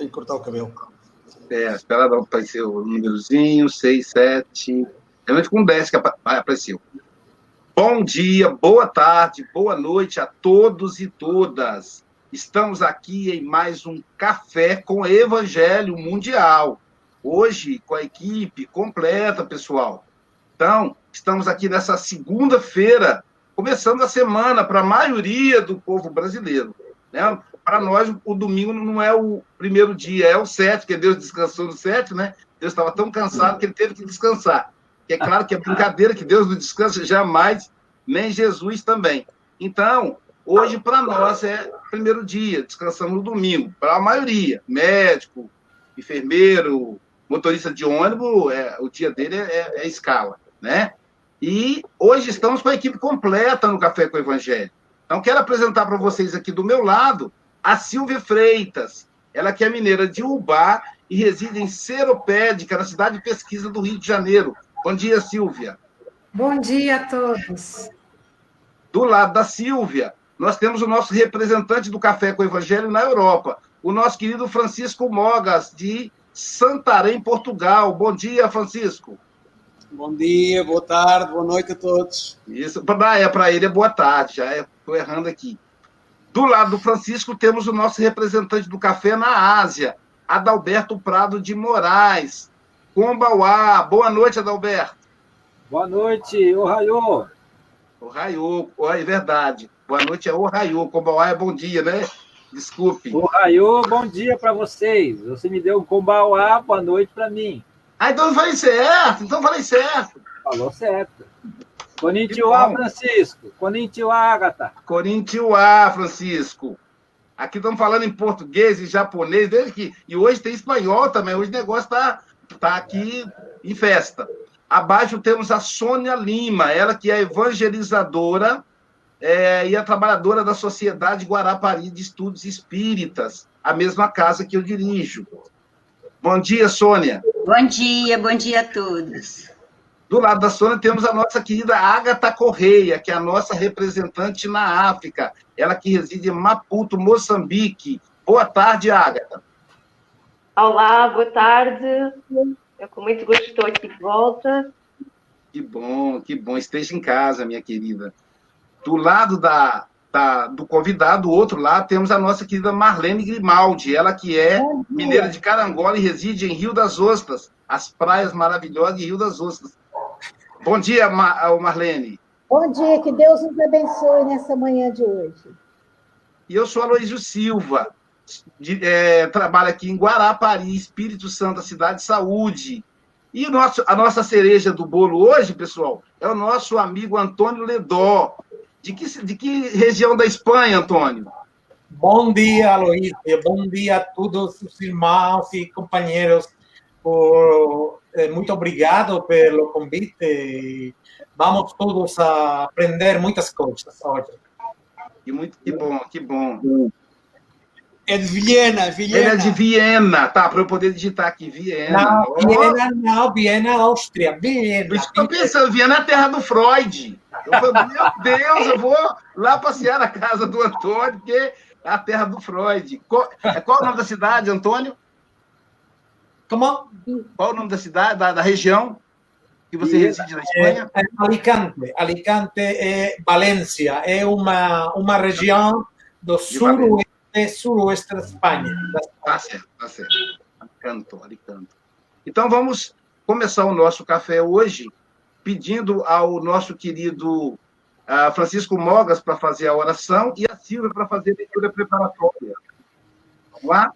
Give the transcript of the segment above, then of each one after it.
Tem que cortar o cabelo. É, espera não aparecer o númerozinho, 6, 7. Realmente com 10 que apareceu. Bom dia, boa tarde, boa noite a todos e todas. Estamos aqui em mais um Café com Evangelho Mundial. Hoje, com a equipe completa, pessoal. Então, estamos aqui nessa segunda-feira, começando a semana para a maioria do povo brasileiro. Né? Para nós, o domingo não é o primeiro dia, é o sete, que Deus descansou no sete, né? Deus estava tão cansado que ele teve que descansar. É claro que é brincadeira, que Deus não descansa jamais, nem Jesus também. Então, hoje para nós é primeiro dia, descansamos no domingo. Para a maioria, médico, enfermeiro, motorista de ônibus, é, o dia dele é, é, é escala, né? E hoje estamos com a equipe completa no Café com o Evangelho. Então, quero apresentar para vocês aqui do meu lado a Silvia Freitas. Ela que é mineira de Ubá e reside em Seropédica, na cidade de pesquisa do Rio de Janeiro. Bom dia, Silvia. Bom dia a todos. Do lado da Silvia, nós temos o nosso representante do Café com o Evangelho na Europa, o nosso querido Francisco Mogas, de Santarém, Portugal. Bom dia, Francisco. Bom dia, boa tarde, boa noite a todos. Isso, é para ele é boa tarde, já estou é, errando aqui. Do lado do Francisco, temos o nosso representante do café na Ásia, Adalberto Prado de Moraes. Combauá. Boa noite, Adalberto. Boa noite, Ohaiô. Ohaiô, é verdade. Boa noite é Ohaiô. Combauá é bom dia, né? Desculpe. Ohaiô, bom dia para vocês. Você me deu um Combauá, boa noite para mim. Ah, então eu falei certo, então eu falei certo. Falou certo. Konnichiwa, Francisco. Konnichiwa, Agatha. Konnichiwa, Francisco. Aqui estamos falando em português e japonês, desde que... e hoje tem espanhol também. Hoje o negócio está tá aqui em festa. Abaixo temos a Sônia Lima, ela que é evangelizadora é, e a trabalhadora da Sociedade Guarapari de Estudos Espíritas, a mesma casa que eu dirijo. Bom dia, Sônia. Bom dia, bom dia a todos. Do lado da Sônia temos a nossa querida Agatha Correia, que é a nossa representante na África. Ela que reside em Maputo, Moçambique. Boa tarde, Agatha. Olá, boa tarde. Eu com muito gosto estou aqui de volta. Que bom, que bom. Esteja em casa, minha querida. Do lado da, da, do convidado, do outro lado, temos a nossa querida Marlene Grimaldi, ela que é mineira de Carangola e reside em Rio das Ostras, as praias maravilhosas de Rio das Ostras. Bom dia, Marlene. Bom dia, que Deus nos abençoe nessa manhã de hoje. E eu sou Aloysio Silva, de, é, trabalho aqui em Guarapari, Espírito Santo, a cidade de saúde. E o nosso, a nossa cereja do bolo hoje, pessoal, é o nosso amigo Antônio Ledó, de que, de que região da Espanha, Antônio? Bom dia, Aloysio. Bom dia a todos os irmãos e companheiros. Por, muito obrigado pelo convite. Vamos todos aprender muitas coisas hoje. Que muito que bom, que bom. É de Viena, Viena. Ele é de Viena, tá? Para eu poder digitar aqui, Viena. Não, Viena não, Viena, Áustria, Viena. Por isso que eu pensando, Viena é a terra do Freud. Eu falei, meu Deus, eu vou lá passear na casa do Antônio, porque é a terra do Freud. Qual, é, qual é o nome da cidade, Antônio? Como? Qual é o nome da cidade, da, da região que você e, reside na Espanha? É, é Alicante. Alicante é Valência. É uma, uma região do suroeste, suroeste da Espanha. Tá certo, tá certo. Alicante, Alicante. Então, vamos começar o nosso café hoje pedindo ao nosso querido uh, Francisco Mogas para fazer a oração e a Silvia para fazer a leitura preparatória. Vamos lá?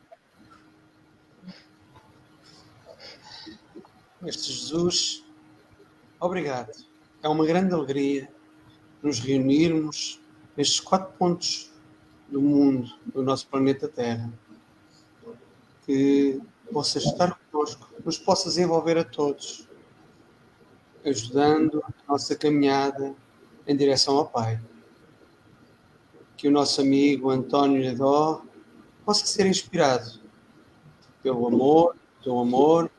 Mestre Jesus, obrigado. É uma grande alegria nos reunirmos nestes quatro pontos do mundo, do nosso planeta Terra. Que possas estar conosco, nos possas envolver a todos ajudando a nossa caminhada em direção ao Pai. Que o nosso amigo António Ledó possa ser inspirado pelo amor, pelo amor,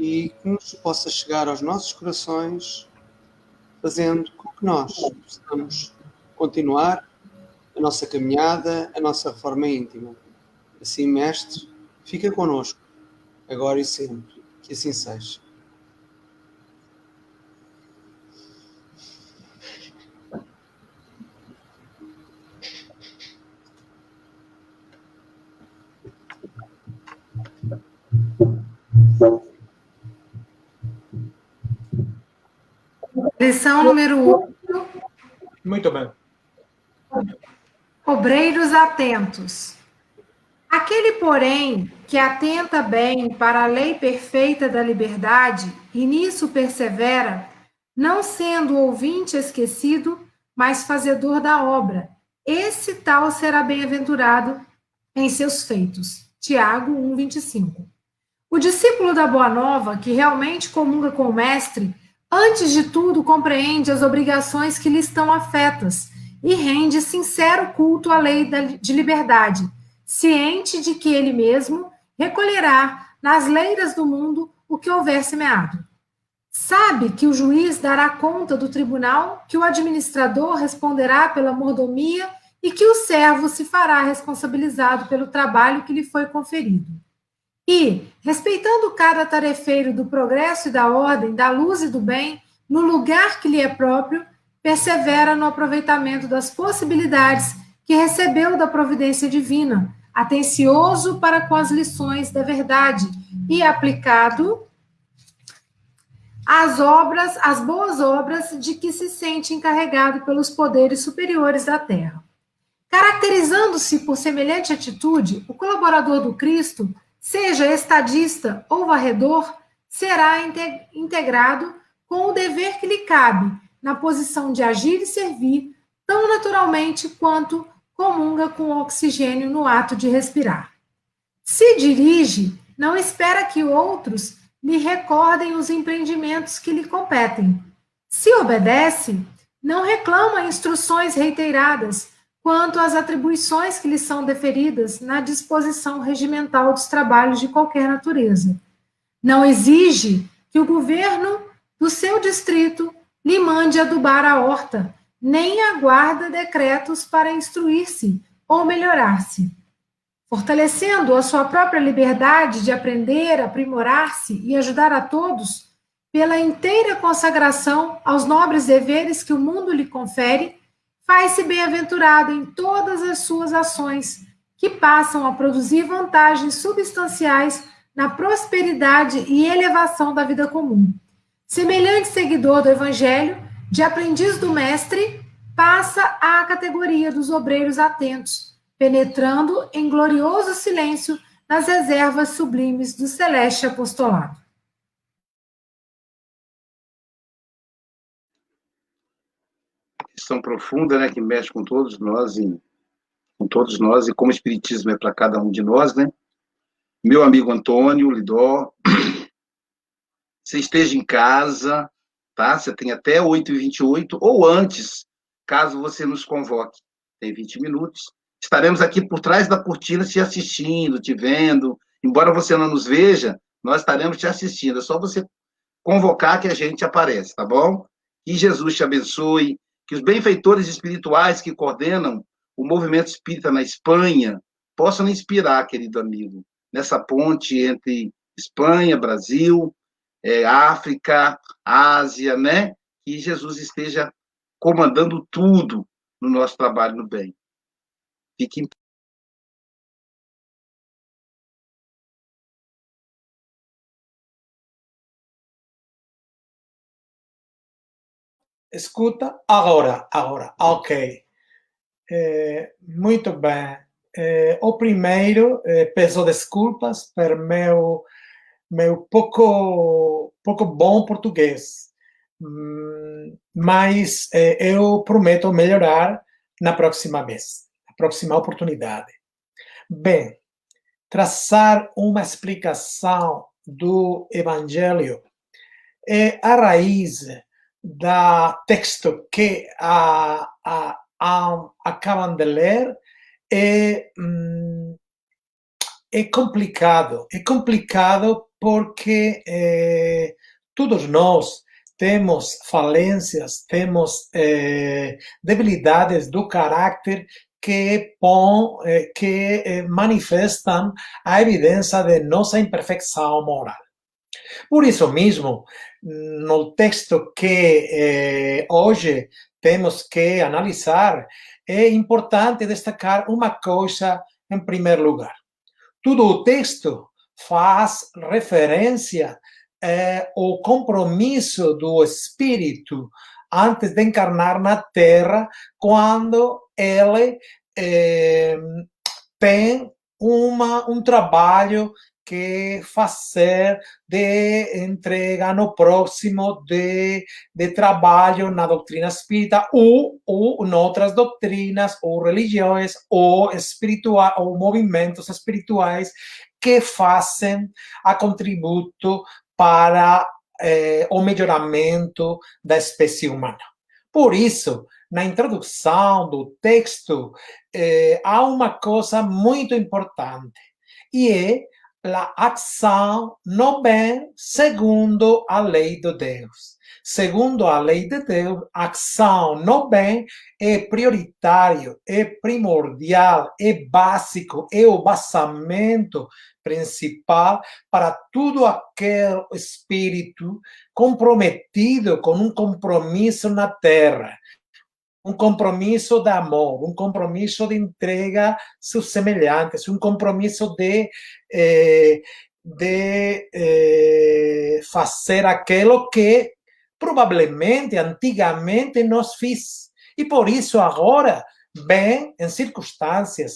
e que nos possa chegar aos nossos corações, fazendo com que nós possamos continuar a nossa caminhada, a nossa reforma íntima. Assim, Mestre, fica conosco, agora e sempre. Que assim seja. Lição número 8. Muito bem. Obreiros atentos. Aquele, porém, que atenta bem para a lei perfeita da liberdade e nisso persevera, não sendo ouvinte esquecido, mas fazedor da obra, esse tal será bem-aventurado em seus feitos. Tiago 1:25. O discípulo da Boa Nova, que realmente comunga com o mestre, antes de tudo compreende as obrigações que lhe estão afetas e rende sincero culto à lei de liberdade, ciente de que ele mesmo recolherá nas leiras do mundo o que houver semeado. Sabe que o juiz dará conta do tribunal, que o administrador responderá pela mordomia e que o servo se fará responsabilizado pelo trabalho que lhe foi conferido. E, respeitando cada tarefeiro do progresso e da ordem, da luz e do bem, no lugar que lhe é próprio, persevera no aproveitamento das possibilidades que recebeu da providência divina, atencioso para com as lições da verdade e aplicado às obras, às boas obras de que se sente encarregado pelos poderes superiores da terra. Caracterizando-se por semelhante atitude, o colaborador do Cristo, seja estadista ou varredor, será integrado com o dever que lhe cabe na posição de agir e servir tão naturalmente quanto comunga com o oxigênio no ato de respirar. Se dirige, não espera que outros lhe recordem os empreendimentos que lhe competem. Se obedece, não reclama instruções reiteradas quanto às atribuições que lhe são deferidas na disposição regimental dos trabalhos de qualquer natureza. Não exige que o governo do seu distrito lhe mande adubar a horta, nem aguarda decretos para instruir-se ou melhorar-se. Fortalecendo a sua própria liberdade de aprender, aprimorar-se e ajudar a todos, pela inteira consagração aos nobres deveres que o mundo lhe confere, faz-se bem-aventurado em todas as suas ações, que passam a produzir vantagens substanciais na prosperidade e elevação da vida comum Semelhante seguidor do Evangelho, de aprendiz do Mestre, passa à categoria dos obreiros atentos, penetrando em glorioso silêncio nas reservas sublimes do celeste apostolado. Questão profunda, né, que mexe com todos nós e com todos nós e como o espiritismo é para cada um de nós, né? Meu amigo Antônio Lidó, você esteja em casa, tá? Você tem até 8h28 ou antes, caso você nos convoque. Tem 20 minutos. Estaremos aqui por trás da cortina te assistindo, te vendo. Embora você não nos veja, nós estaremos te assistindo. É só você convocar que a gente aparece, tá bom? Que Jesus te abençoe, que os benfeitores espirituais que coordenam o movimento espírita na Espanha possam inspirar, querido amigo, nessa ponte entre Espanha, Brasil, é, África, Ásia, né? Que Jesus esteja comandando tudo no nosso trabalho no bem. Fique em Escuta agora, agora, ok. É, muito bem. É, o primeiro, é, peço desculpas por meu meu pouco, pouco bom português, hum, mas eu prometo melhorar na próxima vez, na próxima oportunidade. Bem, traçar uma explicação do Evangelho é a raiz da texto que a, a, a, de ler é, hum, é complicado. É complicado porque eh, todos nós temos falências, temos eh, debilidades do carácter que, eh, que manifestam a evidência de nossa imperfeição moral. Por isso mesmo, no texto que eh, hoje temos que analisar, é importante destacar uma coisa em primeiro lugar. Todo o texto faz referência eh, ao compromisso do Espírito antes de encarnar na Terra, quando ele eh, tem uma, um trabalho que fazer de entrega no próximo de, de trabalho na doutrina espírita ou, ou em outras doutrinas ou religiões ou espirituais ou movimentos espirituais que fazem a contributo para eh, o melhoramento da espécie humana. Por isso, na introdução do texto, eh, há uma coisa muito importante, e é a ação no bem segundo a lei de Deus. Segundo a lei de Deus, a ação no bem é prioritário, é primordial, é básico, é o basamento principal para todo aquele espírito comprometido com um compromisso na terra, um compromisso de amor, um compromisso de entrega seus semelhantes, um compromisso de, eh, de eh, fazer aquilo que provavelmente antigamente nós fiz. E por isso agora vem em circunstâncias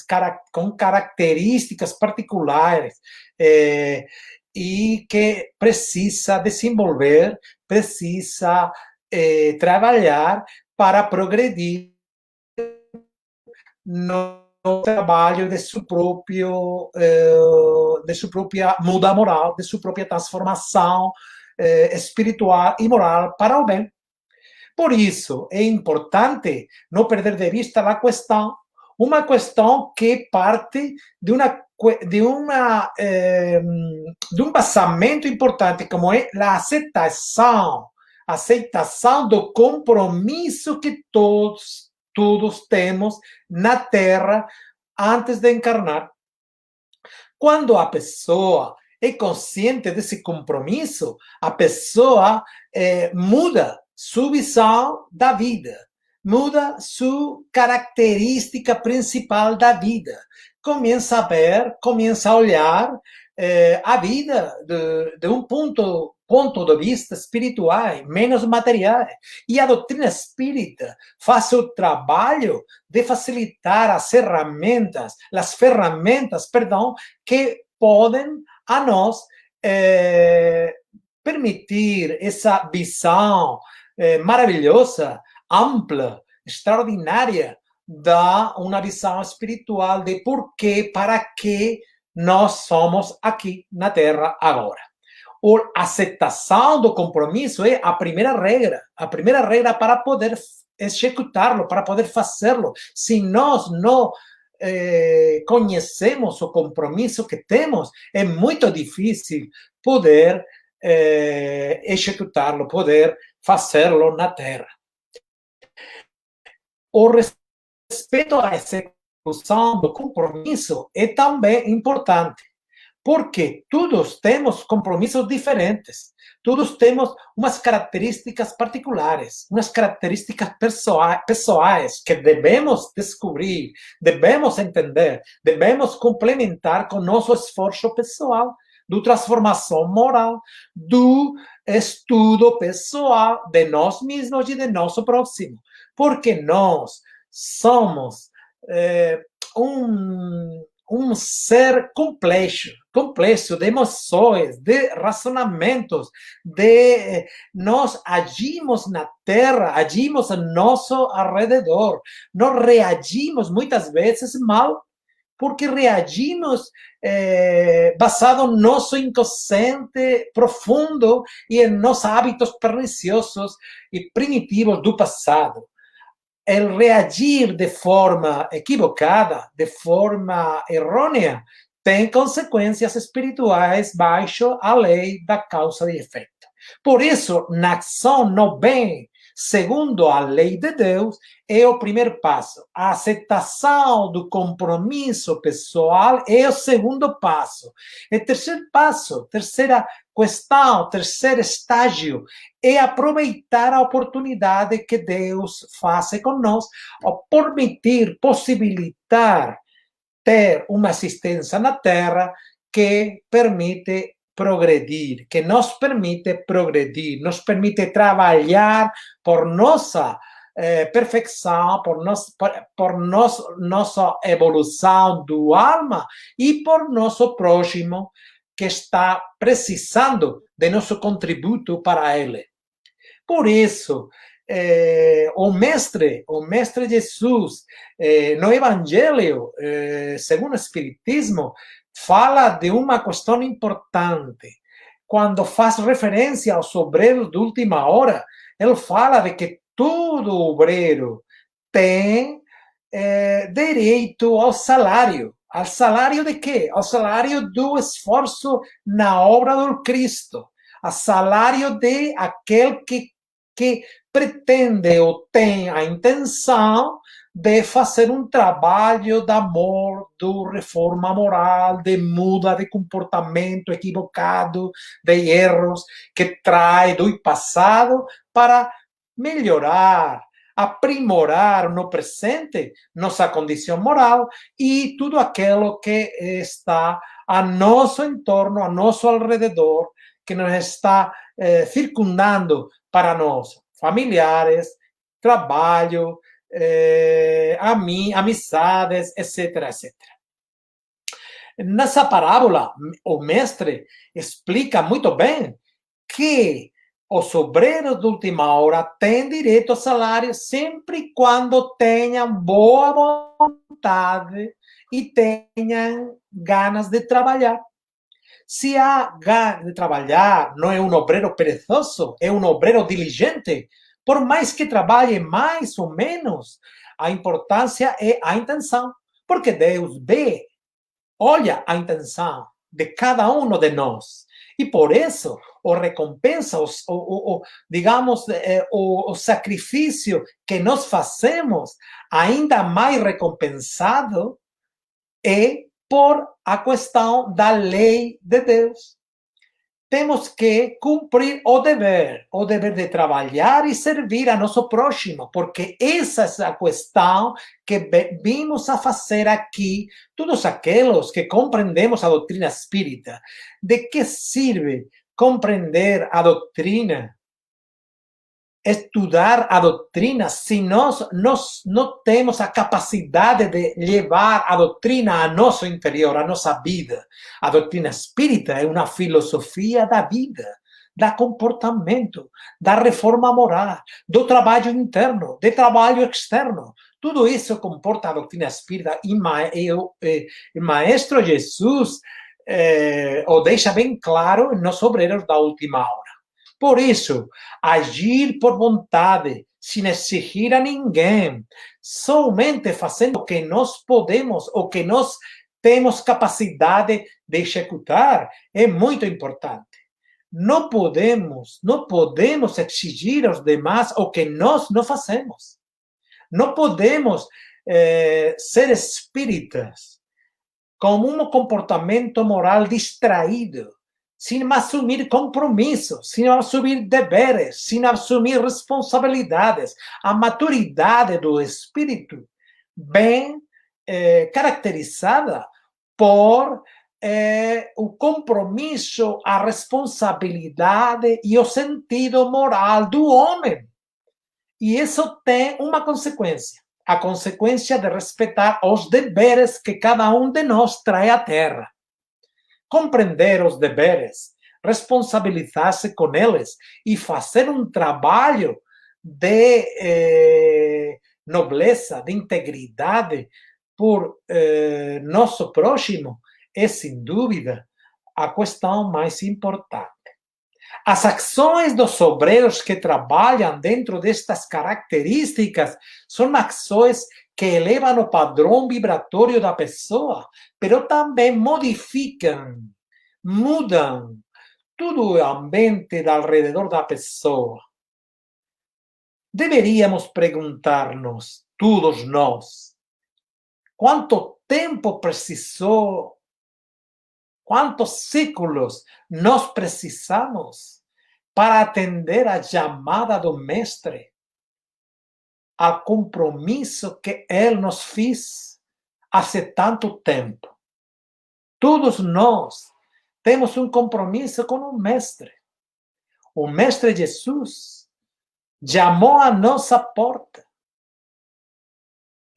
com características particulares eh, e que precisa desenvolver, precisa eh, para progredir no trabalho de seu próprio eh, de sua própria muda moral, de sua própria transformação eh, espiritual e moral para o bem. Por isso é importante não perder de vista a questão, uma questão que parte de uma de uma eh, de um basamento importante como é a aceitação aceitação do compromisso que todos, todos temos na Terra antes de encarnar. Quando a pessoa é consciente desse compromisso, a pessoa é, muda sua visão da vida, muda sua característica principal da vida. Começa a ver, começa a olhar é, a vida de, de um ponto ponto de vista espirituais, menos materiais. E a doutrina espírita faz o trabalho de facilitar as ferramentas, as ferramentas, perdão, que podem a nós eh, permitir essa visão eh, maravilhosa, ampla, extraordinária da uma visão espiritual de por que, para que nós somos aqui na Terra agora a aceitação do compromisso é a primeira regra, a primeira regra para poder executá-lo, para poder fazê-lo. Se nós não eh, conhecemos o compromisso que temos, é muito difícil poder eh, executá-lo, poder fazê-lo na Terra. O respeito à execução do compromisso é também importante porque todos temos compromissos diferentes, todos temos umas características particulares, umas características pessoais que devemos descobrir, devemos entender, devemos complementar com nosso esforço pessoal, do transformação moral, do estudo pessoal de nós mesmos e de nosso próximo, porque nós somos é, um um ser complexo, complexo de emoções, de razonamentos, de nós agimos na Terra, agimos ao nosso alrededor, nós reagimos muitas vezes mal porque reagimos eh, basado no nosso inconsciente profundo e em nossos hábitos perniciosos e primitivos do passado el reagir de forma equivocada, de forma errônea, tem consequências espirituais baixo a lei da causa e efeito. Por isso, na ação no bem, segundo a lei de Deus, é o primeiro passo. A aceitação do compromisso pessoal é o segundo passo. E terceiro passo, terceira questão, terceiro estágio, é aproveitar a oportunidade que Deus faz conosco, permitir, possibilitar ter uma assistência na Terra que permite progredir, que nos permite progredir, nos permite trabalhar por nossa eh, por, nos, por, por nos, nossa do alma e por nosso próximo que está precisando de nosso contributo para ele. Por isso, eh, o mestre, o mestre Jesus, eh, no Evangelho, eh, segundo o Espiritismo, fala de uma questão importante. Quando faz referência aos obreiros de última hora, ele fala de que todo obreiro tem eh, direito ao salário. Ao salário de quê? Ao salário do esforço na obra do Cristo. Ao salário de aquele que, que pretende ou tem a intenção de fazer um trabalho de amor, de reforma moral, de muda de comportamento equivocado, de erros que traz do passado para melhorar, aprimorar no presente nossa condição moral e tudo aquilo que está a nosso entorno, a nosso alrededor, que nos está eh, circundando para nós, familiares, trabalho, eh, amizades, etc, etc. Nessa parábola, o mestre explica muito bem que os obreiros de última hora têm direito ao salário sempre quando tenham boa vontade e tenham ganas de trabalhar. Se há ganas de trabalhar, não é um obreiro perezoso, é um obreiro diligente, por mais que trabalhe mais ou menos, a importância é a intenção. Porque Deus vê, olha a intenção de cada um de nós. E por isso, o recompensa, o, digamos, eh, o, o sacrifício que nós fazemos, ainda mais recompensado, é por a questão da lei de Deus temos que cumprir o dever, o dever de trabalhar e servir a nosso próximo, porque essa é a questão que vimos a fazer aqui, todos aqueles que compreendemos a doutrina espírita. De que serve compreender a doutrina estudar a doutrina se nós, nós não temos a capacidade de levar a doutrina a nosso interior, a nossa vida. A doutrina espírita é uma filosofia da vida, da comportamento, da reforma moral, do trabalho interno, do trabalho externo. Tudo isso comporta a doutrina espírita e, o, Maestro Jesus eh, o deixa bem claro nos obreiros da última hora. Por isso, agir por vontade, sem exigir a ninguém, somente fazendo o que nós podemos, o que nós temos capacidade de executar, é muito importante. Não podemos, não podemos exigir aos demais o que nós não fazemos. Não podemos eh, ser espíritas com um comportamento moral distraído, sem assumir compromissos, sem assumir deveres, sem assumir responsabilidades. A maturidade do espírito bem eh, caracterizada por eh, o compromisso, a responsabilidade e o sentido moral do homem. E isso tem uma consequência. A consequência de respeitar os deveres que cada um de nós traz à Terra compreender os deveres, responsabilizar-se com eles e fazer um trabalho de eh, nobleza, de integridade por eh, nosso próximo é, sem dúvida, a questão mais importante. As ações dos obreiros que trabalham dentro destas características são ações que elevam o padrão vibratório da pessoa, pero também modificam, mudam todo o ambiente ao redor da pessoa. deveríamos perguntar-nos, todos nós, quanto tempo precisou, quantos séculos nós precisamos para atender a chamada do Mestre, ao compromisso que Ele nos fez há tanto tempo. Todos nós temos um compromisso com o Mestre. O Mestre Jesus chamou a nossa porta.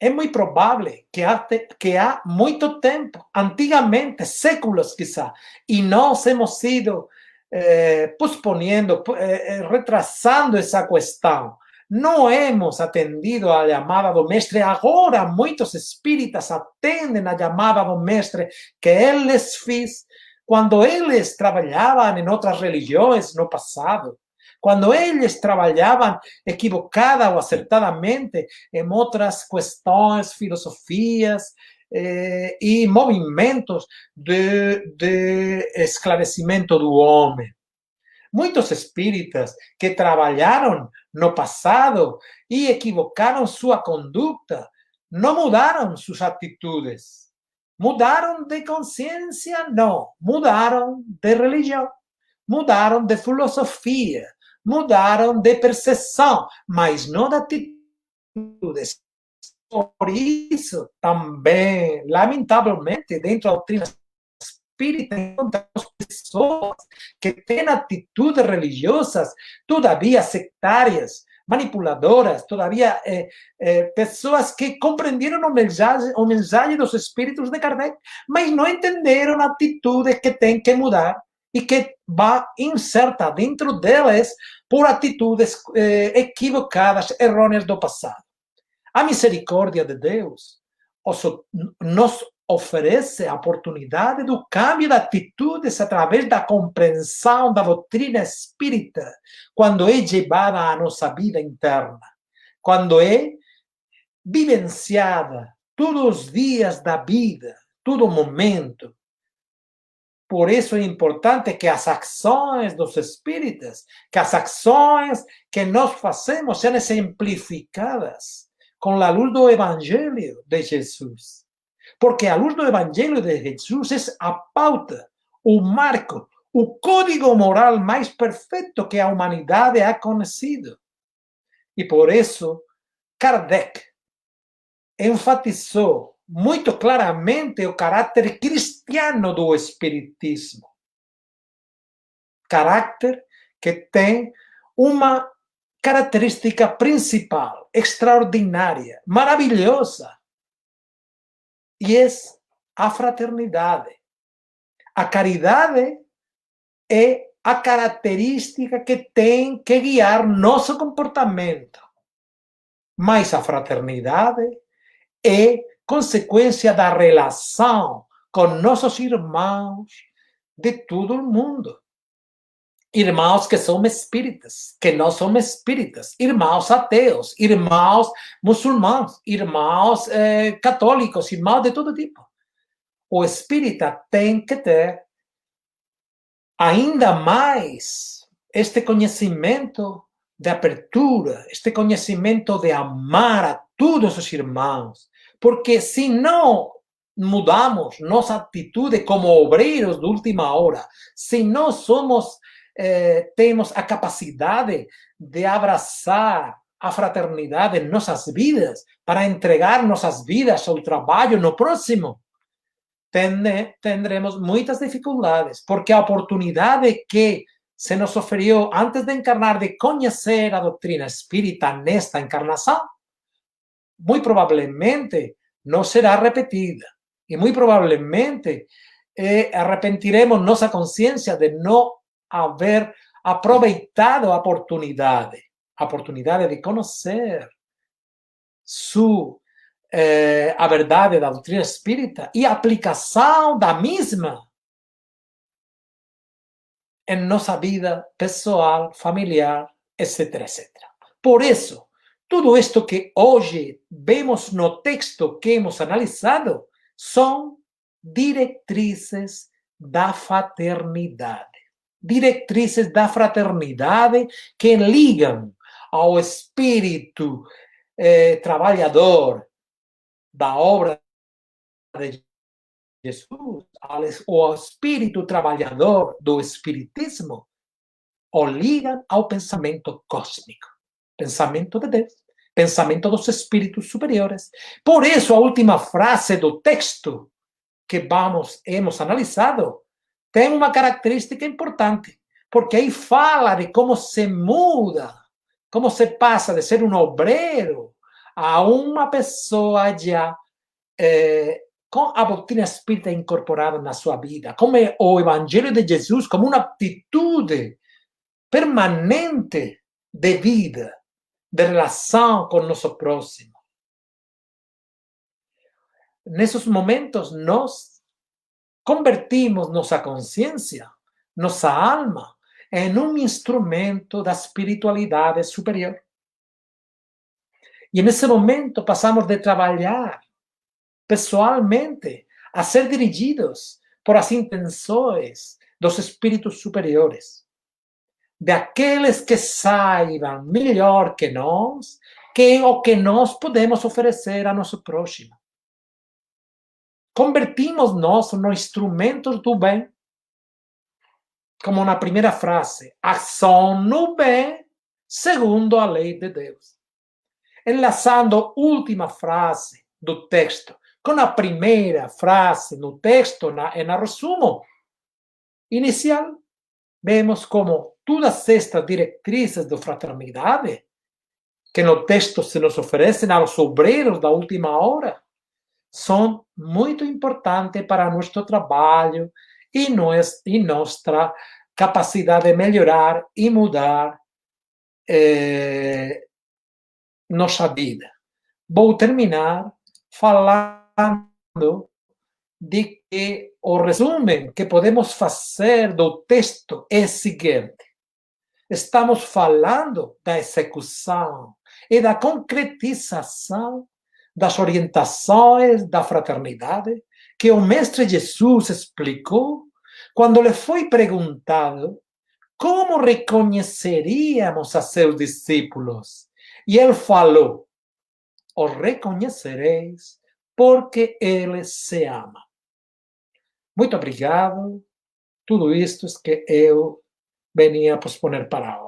É muito provável que há, que há muito tempo, antigamente, séculos quizá, e nós hemos sido eh, posponiendo, eh, retrasando essa questão. Não hemos atendido a chamada do mestre. Agora, muitos espíritas atendem a chamada do mestre que ele les fez quando eles trabalhavam em outras religiões no passado. Quando eles trabalhavam equivocada ou acertadamente em outras questões, filosofias, eh, e movimentos de, de esclarecimento do homem. Muitos espíritas que trabalharam no passado e equivocaram sua conduta não mudaram suas atitudes. Mudaram de consciência? Não. Mudaram de religião. Mudaram de filosofia. Mudaram de percepção, mas não de atitudes. Por isso, também, lamentavelmente, dentro da doutrina espírita, encontramos pessoas que têm atitudes religiosas, todavia sectárias, manipuladoras, todavia eh, eh, pessoas que compreenderam o mensagem, o mensagem dos espíritos de Kardec, mas não entenderam a atitude que tem que mudar e que vai inserta dentro delas por atitudes eh, equivocadas, errôneas do passado. A misericórdia de Deus nos oferece a oportunidade do câmbio de atitudes através da compreensão da doutrina espírita, quando é levada à nossa vida interna, quando é vivenciada todos os dias da vida, todo momento. Por isso é importante que as ações dos espíritas, que as ações que nós fazemos sejam exemplificadas com a luz do Evangelho de Jesus. Porque a luz do Evangelho de Jesus é a pauta, o marco, o código moral mais perfeito que a humanidade ha conhecido. E por isso, Kardec enfatizou muito claramente o caráter cristiano do Espiritismo. Caráter que tem uma característica principal, extraordinária, maravilhosa, e é a fraternidade. A caridade é a característica que tem que guiar nosso comportamento. Mas a fraternidade é consequência da relação com nossos irmãos de todo o mundo irmãos que são espíritas, que não são espíritas, irmãos ateus, irmãos muçulmanos, irmãos eh, católicos, irmãos de todo tipo. O espírita tem que ter ainda mais este conhecimento de abertura, este conhecimento de amar a todos os irmãos, porque se não mudamos nossa atitude como obreiros de última hora, se não somos eh, temos a capacidade de abraçar a fraternidade em nossas vidas, para entregar nossas vidas ao trabalho no próximo, tendremos muitas dificuldades, porque a oportunidade que se nos oferiu antes de encarnar, de conhecer a doutrina espírita nesta encarnação, muito provavelmente não será repetida. E muito provavelmente eh, arrepentiremos nossa consciência de não haber aproveitado a oportunidade, a oportunidade de conhecer su, eh, a verdade da doutrina espírita e a aplicação da mesma em nossa vida pessoal, familiar, etc, etc. Por isso, tudo isto que hoje vemos no texto que hemos analisado são diretrizes da fraternidade diretrizes da fraternidade que ligam ao espírito eh, trabalhador da obra de Jesus, o espírito trabalhador do espiritismo, o ligam ao pensamento cósmico, pensamento de Deus, pensamento dos espíritos superiores. Por isso, a última frase do texto que vamos hemos analisado tem uma característica importante, porque aí fala de como se muda, como se passa de ser um obreiro a uma pessoa já eh, com a doutrina espírita incorporada na sua vida, como o Evangelho de Jesus, como uma atitude permanente de vida, de relação com nosso próximo. Nesses momentos, nós convertimos nossa consciência, nossa alma, em um instrumento da espiritualidade superior. E nesse momento passamos de trabalhar pessoalmente a ser dirigidos por as intenções dos espíritos superiores, de aqueles que saibam melhor que nós que o que nós podemos oferecer a nosso próximo. Convertimos nós no instrumentos do bem, como na primeira frase, ação no bem segundo a lei de Deus. Enlaçando a última frase do texto, com a primeira frase no texto, na, na resumo inicial, vemos como todas estas diretrizes de fraternidade que no texto se nos oferecem aos obreiros da última hora são muito importantes para nosso trabalho e, e nossa capacidade de melhorar e mudar eh, nossa vida. Vou terminar falando de que o resumen que podemos fazer do texto é o seguinte: estamos falando da execução e da concretização das orientações da fraternidade que o Mestre Jesus explicou quando lhe foi perguntado como reconheceríamos a seus discípulos. E ele falou: Os reconhecereis porque ele se ama. Muito obrigado. Tudo isto é que eu venia a posponer para hoje.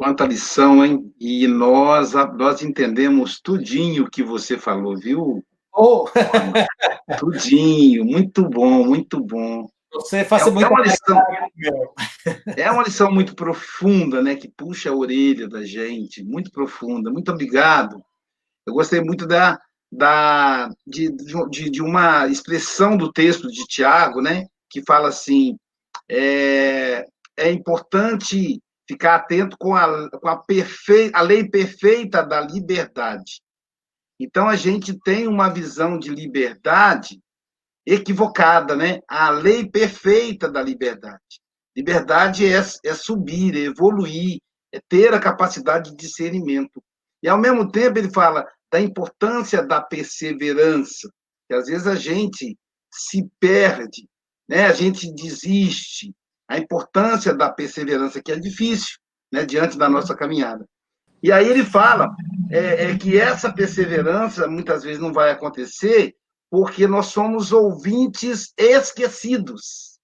Quanta lição, hein? E nós, nós entendemos tudinho que você falou, viu? Oh. Tudinho, muito bom, muito bom. Você faz é, muito é uma lição, é uma lição muito profunda, né? Que puxa a orelha da gente, muito profunda. Muito obrigado. Eu gostei muito da, da de, de, de uma expressão do texto de Tiago, né? Que fala assim: é, é importante ficar atento com a, com a, perfe, a lei perfeita da liberdade. Então, a gente tem uma visão de liberdade equivocada, né? A lei perfeita da liberdade. Liberdade é, é subir, é evoluir, é ter a capacidade de discernimento. E, ao mesmo tempo, ele fala da importância da perseverança, que às vezes a gente se perde, né? a gente desiste. A importância da perseverança, que é difícil, né? diante da nossa caminhada. E aí ele fala é, é que essa perseverança muitas vezes não vai acontecer porque nós somos ouvintes esquecidos.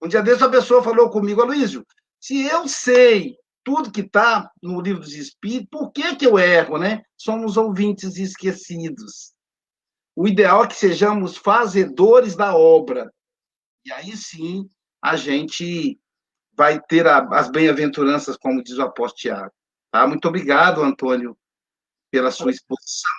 Um dia desse, a pessoa falou comigo, Aloysio, se eu sei tudo que está no livro dos Espíritos, por que, que eu erro, né? Somos ouvintes esquecidos. O ideal é que sejamos fazedores da obra. E aí sim a gente vai ter a, as bem-aventuranças, como diz o apóstolo Tiago. Tá? Muito obrigado, Antônio, pela sua exposição.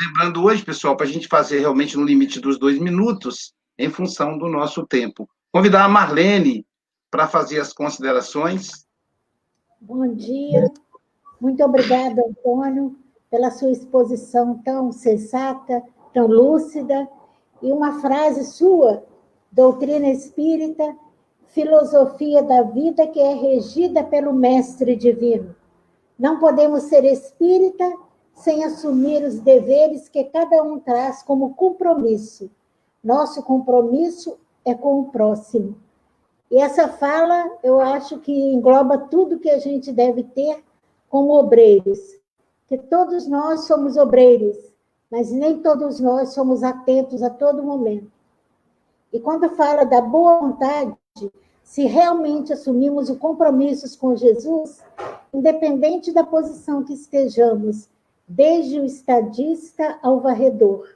Lembrando hoje, pessoal, para a gente fazer realmente no limite dos dois minutos, em função do nosso tempo. Convidar a Marlene para fazer as considerações. Bom dia. Muito obrigada, Antônio, pela sua exposição tão sensata, tão lúcida. E uma frase sua, doutrina espírita, filosofia da vida que é regida pelo Mestre Divino. Não podemos ser espírita sem assumir os deveres que cada um traz como compromisso. Nosso compromisso é com o próximo. E essa fala, eu acho que engloba tudo que a gente deve ter como obreiros, que todos nós somos obreiros, mas nem todos nós somos atentos a todo momento. E quando fala da boa vontade, se realmente assumimos o compromisso com Jesus, independente da posição que estejamos, desde o estadista ao varredor,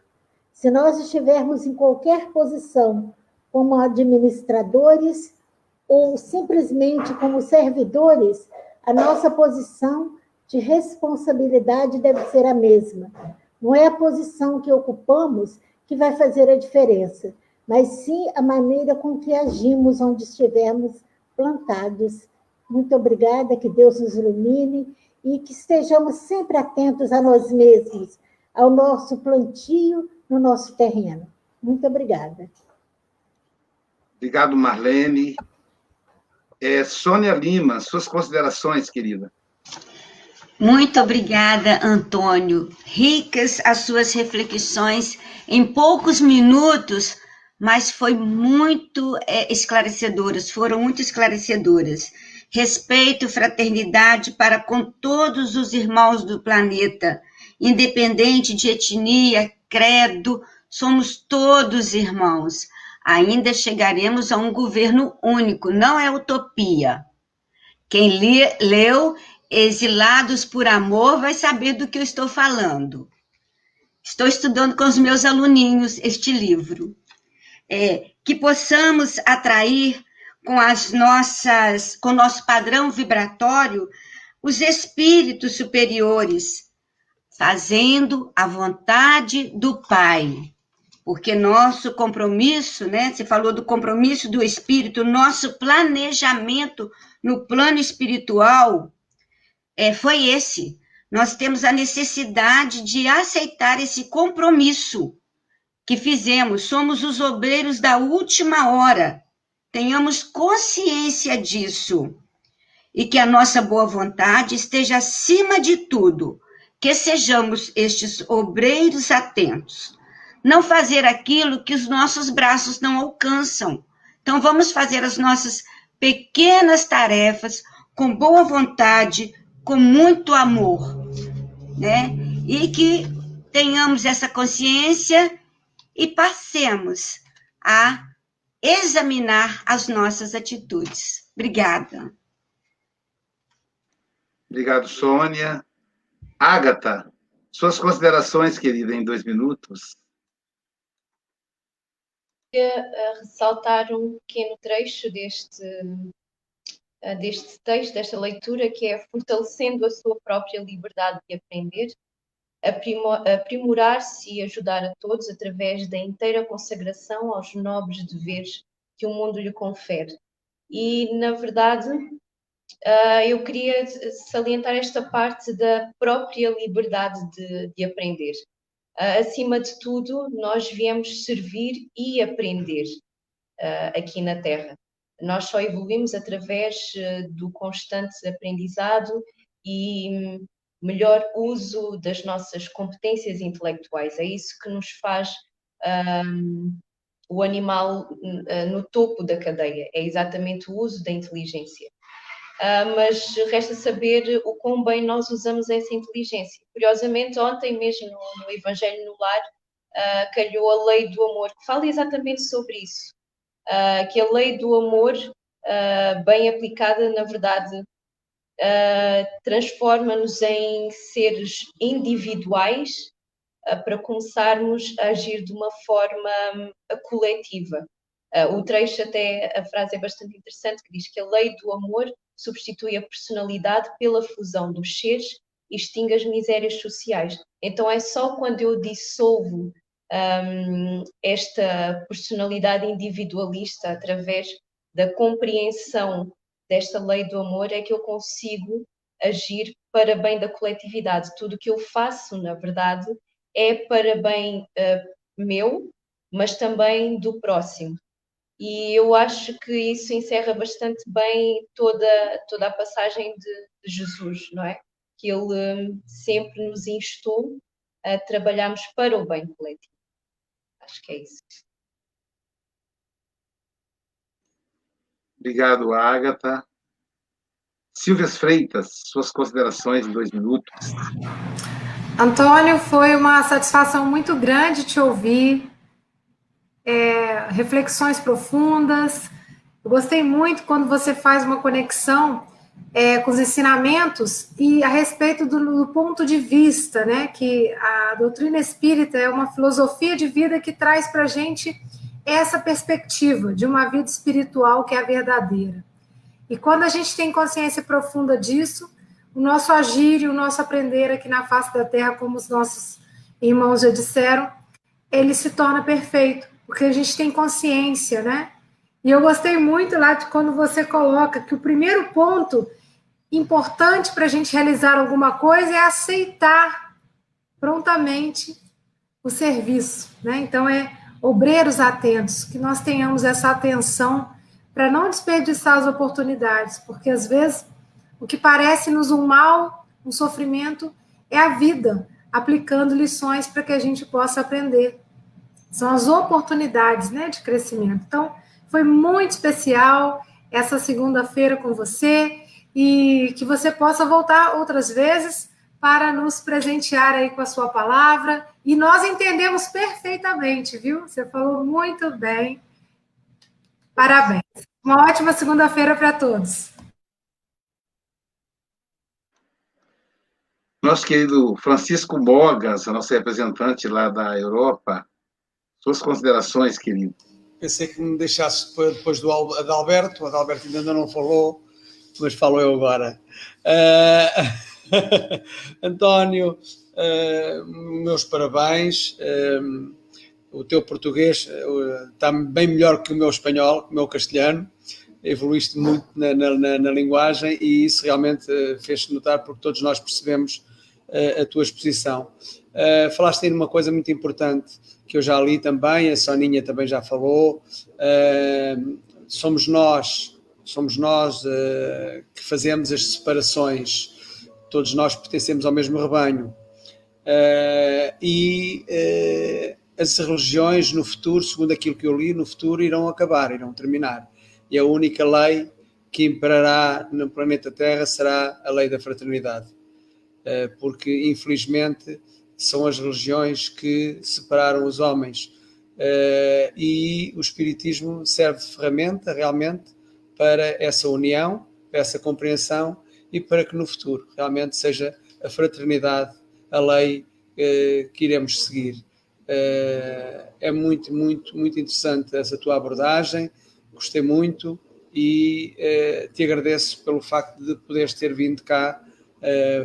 se nós estivermos em qualquer posição, como administradores ou simplesmente como servidores, a nossa posição de responsabilidade deve ser a mesma. Não é a posição que ocupamos que vai fazer a diferença, mas sim a maneira com que agimos onde estivermos plantados. Muito obrigada, que Deus nos ilumine e que estejamos sempre atentos a nós mesmos, ao nosso plantio no nosso terreno. Muito obrigada. Obrigado, Marlene. É, Sônia Lima, suas considerações, querida. Muito obrigada, Antônio. Ricas as suas reflexões em poucos minutos, mas foi muito é, esclarecedoras, foram muito esclarecedoras. Respeito, fraternidade para com todos os irmãos do planeta, independente de etnia, credo, somos todos irmãos. Ainda chegaremos a um governo único, não é utopia. Quem li, leu Exilados por Amor vai saber do que eu estou falando. Estou estudando com os meus aluninhos este livro. É, que possamos atrair com as nossas, com o nosso padrão vibratório, os espíritos superiores, fazendo a vontade do Pai. Porque nosso compromisso, né? Você falou do compromisso do espírito, nosso planejamento no plano espiritual é, foi esse. Nós temos a necessidade de aceitar esse compromisso que fizemos. Somos os obreiros da última hora. Tenhamos consciência disso. E que a nossa boa vontade esteja acima de tudo que sejamos estes obreiros atentos. Não fazer aquilo que os nossos braços não alcançam. Então, vamos fazer as nossas pequenas tarefas com boa vontade, com muito amor, né? E que tenhamos essa consciência e passemos a examinar as nossas atitudes. Obrigada. Obrigado, Sônia. Ágata, suas considerações, querida, em dois minutos. Queria ressaltar um pequeno trecho deste, eh, deste texto, desta leitura, que é fortalecendo a sua própria liberdade de aprender, aprimorar-se e ajudar a todos através da inteira consagração aos nobres deveres que o mundo lhe confere. E, na verdade, Uh, eu queria salientar esta parte da própria liberdade de, de aprender. Uh, acima de tudo, nós viemos servir e aprender uh, aqui na Terra. Nós só evoluímos através do constante aprendizado e melhor uso das nossas competências intelectuais. É isso que nos faz um, o animal no topo da cadeia, é exatamente o uso da inteligência. Uh, mas resta saber o quão bem nós usamos essa inteligência. Curiosamente, ontem mesmo no, no Evangelho no Lar, uh, calhou a lei do amor, que fala exatamente sobre isso. Uh, que a lei do amor, bem aplicada, na verdade, transforma-nos em seres individuais para começarmos a agir de uma forma um, coletiva. o trecho, até a frase é bastante interessante, que diz que a lei do amor substitui a personalidade pela fusão dos seres e extingue as misérias sociais. Então é só quando eu dissolvo um, esta personalidade individualista através da compreensão desta lei do amor é que eu consigo agir para bem da coletividade. Tudo o que eu faço, na verdade, é para bem uh, meu, mas também do próximo. E eu acho que isso encerra bastante bem toda, toda a passagem de, Jesus, não é? que ele hum, sempre nos instou a trabalharmos para o bem coletivo. Acho que é isso. Obrigado, Agatha. Silvia Freitas, suas considerações em dois minutos. Antônio, foi uma satisfação muito grande te ouvir. É, reflexões profundas. Eu gostei muito quando você faz uma conexão é, com os ensinamentos e a respeito do, do, ponto de vista, né? Que a doutrina espírita é uma filosofia de vida que traz para a gente essa perspectiva de uma vida espiritual que é a verdadeira. E quando a gente tem consciência profunda disso, o nosso agir e o nosso aprender aqui na face da Terra, como os nossos irmãos já disseram, ele se torna perfeito, porque a gente tem consciência, né? E eu gostei muito lá de quando você coloca que o primeiro ponto importante para a gente realizar alguma coisa é aceitar prontamente o serviço, né? Então é obreiros atentos, que nós tenhamos essa atenção para não desperdiçar as oportunidades, porque às vezes o que parece-nos um mal, um sofrimento, é a vida aplicando lições para que a gente possa aprender. São as oportunidades né, de crescimento. Então, foi muito especial essa segunda-feira com você e que você possa voltar outras vezes para nos presentear aí com a sua palavra. E nós entendemos perfeitamente, viu? Você falou muito bem. Parabéns. Uma ótima segunda-feira para todos. Nosso querido Francisco Mogas, nosso representante lá da Europa, suas considerações, querido. Pensei que me deixasse depois do Adalberto, o Adalberto ainda não falou, mas falo eu agora. Uh, António, uh, meus parabéns. Uh, o teu português está bem melhor que o meu espanhol, que o meu castelhano. Evoluíste muito na, na, na linguagem e isso realmente fez-se notar porque todos nós percebemos a tua exposição. falaste aí numa coisa muito importante que eu já li também, a Soninha também já falou. somos nós, somos nós que fazemos as separações. Todos nós pertencemos ao mesmo rebanho. E as religiões no futuro, segundo aquilo que eu li, no futuro irão acabar, irão terminar. E a única lei que imperará no planeta Terra será a lei da fraternidade. Eh, porque, infelizmente, são as religiões que separaram os homens. E o Espiritismo serve de ferramenta realmente para essa união, para essa compreensão e para que no futuro realmente seja a fraternidade a lei eh, que iremos seguir. Eh, é muito, muito, muito interessante essa tua abordagem, gostei muito e eh, te agradeço pelo facto de poderes ter vindo cá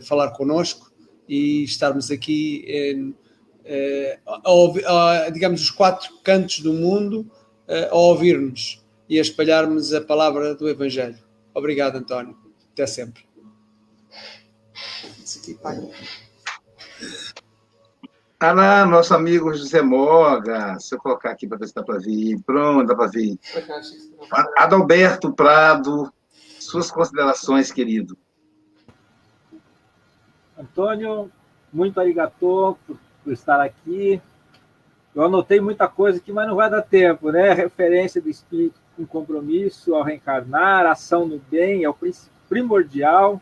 falar connosco e estarmos aqui a, a, digamos, os quatro cantos do mundo a ouvir-nos e a espalharmos a palavra do Evangelho. Obrigado, António. Até sempre. Isso aqui, pai. Ah, lá, nosso amigo José Moga. Se eu colocar aqui para ver se dá para vir. Pronto, dá para vir. Adalberto Prado, suas considerações, querido. Antônio, muito arigatô por, por estar aqui. Eu anotei muita coisa aqui, mas não vai dar tempo, né? Referência do espírito com compromisso ao reencarnar, ação no bem, é o primordial,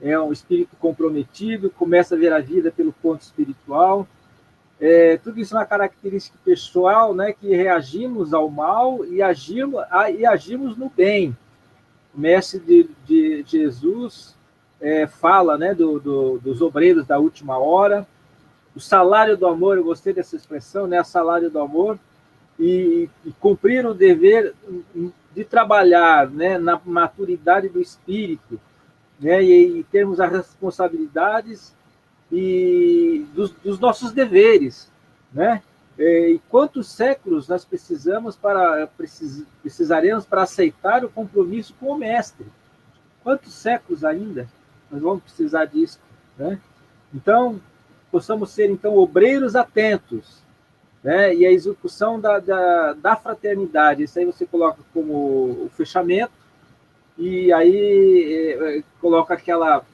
é um espírito comprometido, começa a ver a vida pelo ponto espiritual. É, tudo isso é uma característica pessoal, né, que reagimos ao mal e agimos, e agimos no bem. O mestre de, de Jesus é, fala né, do, do, dos obreiros da última hora, o salário do amor, eu gostei dessa expressão, né, salário do amor, e, e cumprir o dever de trabalhar né, na maturidade do espírito, né, e, e termos as responsabilidades e dos, dos nossos deveres, né? E quantos séculos nós precisamos para precis, precisaremos para aceitar o compromisso com o mestre? Quantos séculos ainda nós vamos precisar disso, né? Então possamos ser então obreiros atentos, né? E a execução da, da, da fraternidade, isso aí você coloca como o fechamento e aí é, coloca aquela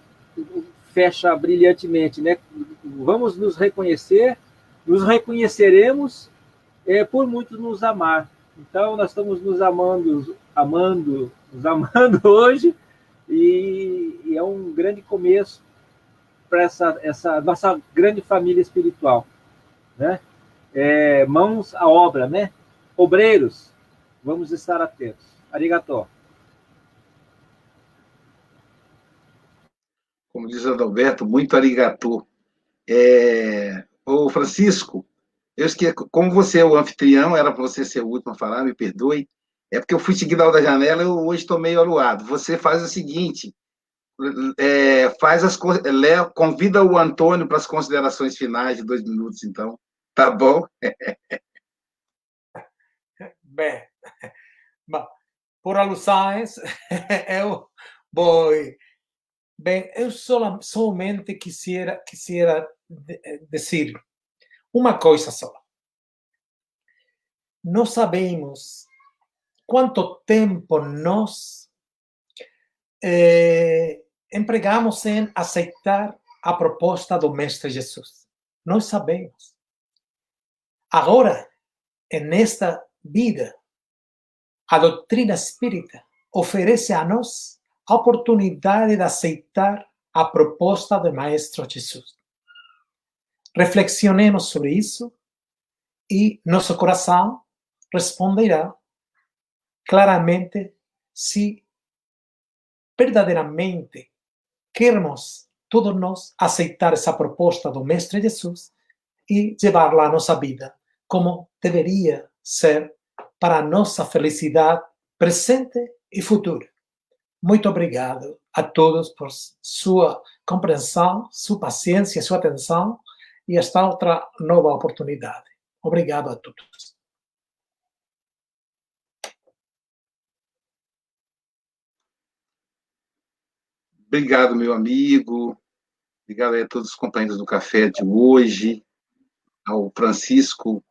fecha brilhantemente, né? Vamos nos reconhecer, nos reconheceremos é, por muito nos amar. Então, nós estamos nos amando, amando, nos amando hoje, e, e é um grande começo para essa, essa nossa grande família espiritual, né? É, mãos à obra, né? Obreiros, vamos estar atentos. Arigató. Como diz Adalberto, muito arigatô. É... Ô, Francisco, eu esqueci, como você é o anfitrião, era para você ser o último a falar, me perdoe. É porque eu fui seguido da janela e hoje estou meio aluado. Você faz o seguinte: é, faz as Léo, convida o Antônio para as considerações finais de dois minutos, então. Tá bom? Bem, por alusões, eu vou. Bem, eu somente quisiera, quisiera dizer uma coisa só. Não sabemos quanto tempo nós eh, empregamos em aceitar a proposta do Mestre Jesus. Nós sabemos. Agora, nesta vida, a doutrina espírita oferece a nós oportunidade de aceitar a proposta do Maestro Jesus. Reflexionemos sobre isso e nosso coração responderá claramente se verdadeiramente queremos todos nós aceitar essa proposta do Mestre Jesus e levá-la à nossa vida como deveria ser para a nossa presente e futura. Muito obrigado a todos por sua compreensão, sua paciência, sua atenção e esta outra nova oportunidade. Obrigado a todos. Obrigado, meu amigo. Obrigado a todos os companheiros do café de hoje, ao Francisco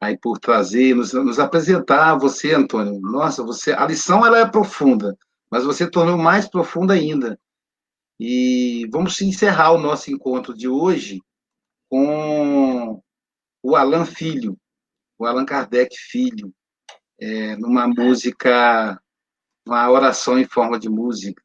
aí por trazer, nos, nos apresentar você, Antônio. Nossa, você, a lição ela é profunda, mas você tornou mais profunda ainda. E vamos encerrar o nosso encontro de hoje com o Alan Filho, o Allan Kardec Filho, é, numa música, uma oração em forma de música.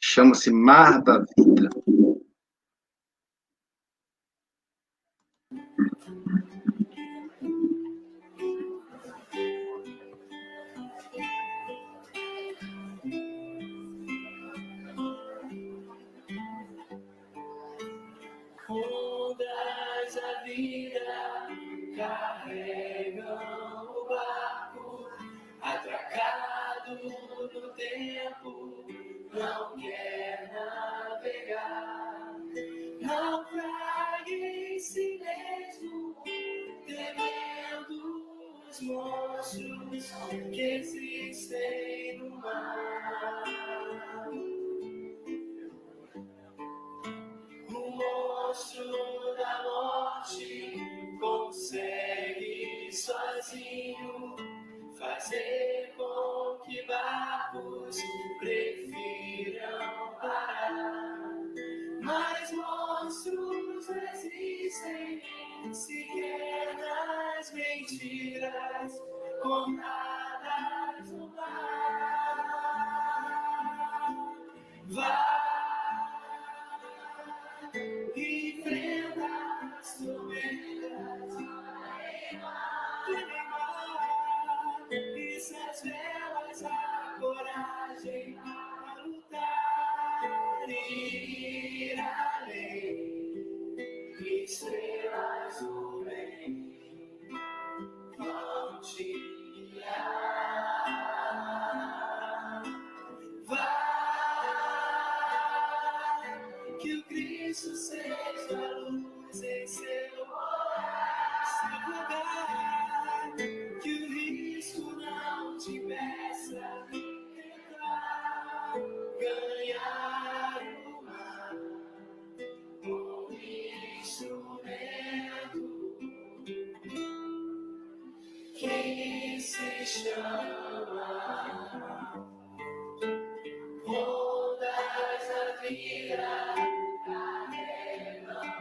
chama-se Mar da Vida.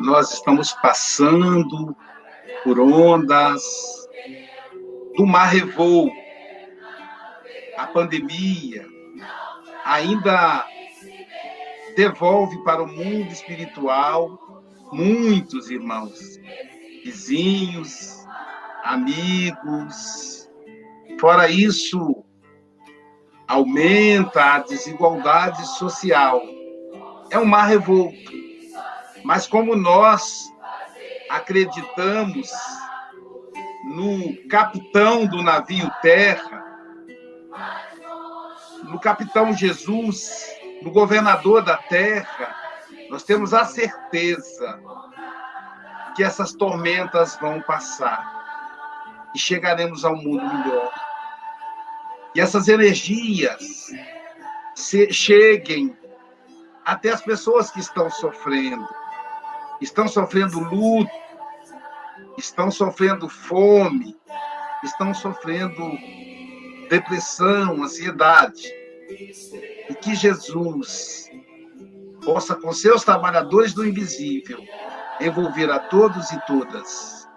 Nós estamos passando por ondas do mar revolto. A pandemia ainda devolve para o mundo espiritual muitos irmãos, vizinhos, amigos. Fora isso, aumenta a desigualdade social. É um mar revolto. Mas como nós acreditamos no capitão do navio terra, no capitão Jesus, no governador da terra, nós temos a certeza que essas tormentas vão passar e chegaremos a um mundo melhor. E essas energias cheguem até as pessoas que estão sofrendo, estão sofrendo luto, estão sofrendo fome, estão sofrendo depressão, ansiedade. E que Jesus possa, com seus trabalhadores do invisível, envolver a todos e todas.